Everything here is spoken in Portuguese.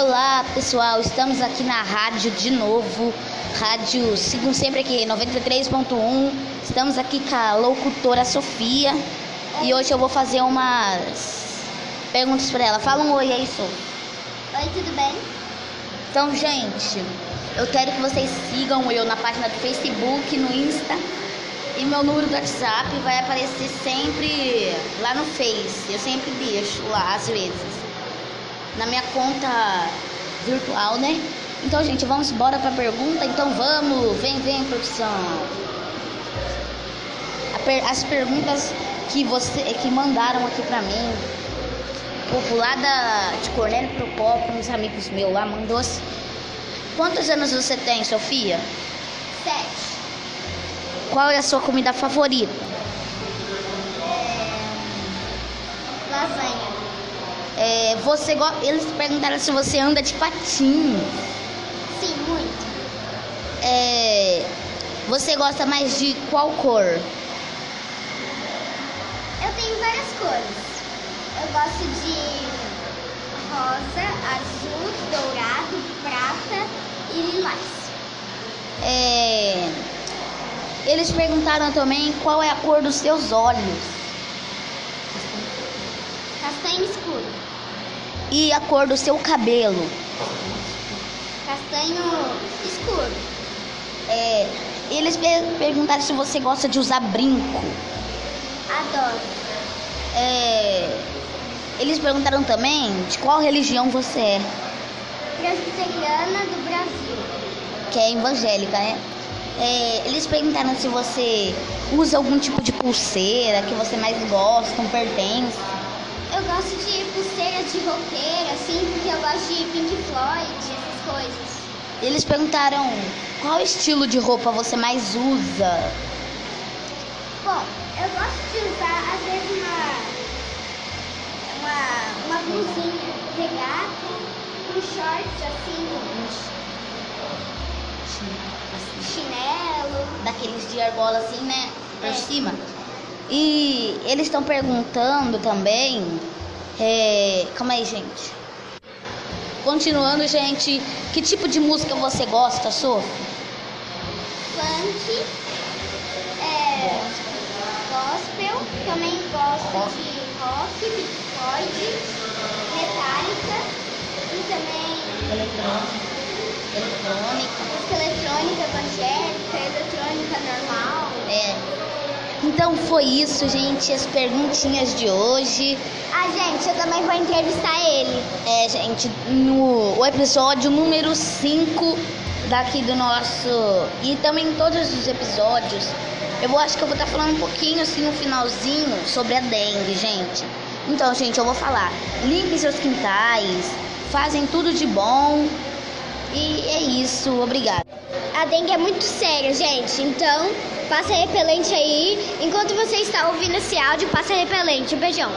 Olá pessoal, estamos aqui na rádio de novo, rádio sigam sempre aqui 93.1. Estamos aqui com a locutora Sofia e hoje eu vou fazer umas perguntas para ela. Fala um oi aí, Sofia. Oi, tudo bem? Então, gente, eu quero que vocês sigam eu na página do Facebook, no Insta e meu número do WhatsApp vai aparecer sempre lá no Face. Eu sempre deixo lá às vezes na minha conta virtual, né? Então, gente, vamos embora para a pergunta. Então, vamos, vem, vem, produção. Per as perguntas que você que mandaram aqui para mim, povo lá da, de Cornélio Procópio, uns amigos meus lá, mandou assim. Quantos anos você tem, Sofia? Sete. Qual é a sua comida favorita? Você go... Eles perguntaram se você anda de patins. Sim, muito. É, você gosta mais de qual cor? Eu tenho várias cores. Eu gosto de rosa, azul, dourado, prata e lilás. É, eles perguntaram também qual é a cor dos seus olhos. Castanho escuro. E a cor do seu cabelo. Castanho escuro. É, eles per perguntaram se você gosta de usar brinco. Adoro. É, eles perguntaram também de qual religião você é. Presbiteriana do Brasil. Que é evangélica, né? É, eles perguntaram se você usa algum tipo de pulseira que você mais gosta, um pertence. Eu gosto de pulseira de roqueira, assim, porque eu gosto de Pink Floyd, essas coisas. Eles perguntaram qual estilo de roupa você mais usa. Bom, eu gosto de usar, às vezes, uma, uma, uma blusinha regata, um shorts, assim, chinelo. Daqueles de argola assim, né? Por É. cima. E eles estão perguntando também. É... Calma aí, gente. Continuando, gente. Que tipo de música você gosta, Sô? funk, é, gospel, também gosto Rock. de rock, Floyd, Metallica e também Eletrônica. Eletrônica. música eletrônica evangélica, eletrônica normal. É. Então foi isso, gente. As perguntinhas de hoje. Ah, gente, eu também vou entrevistar ele. É, gente, no o episódio número 5 daqui do nosso. E também em todos os episódios. Eu vou, acho que eu vou estar falando um pouquinho assim no finalzinho sobre a dengue, gente. Então, gente, eu vou falar. Limpem seus quintais, fazem tudo de bom. E é isso, obrigada. A dengue é muito séria, gente. Então, passa repelente aí. Enquanto você está ouvindo esse áudio, passa repelente. Um beijão.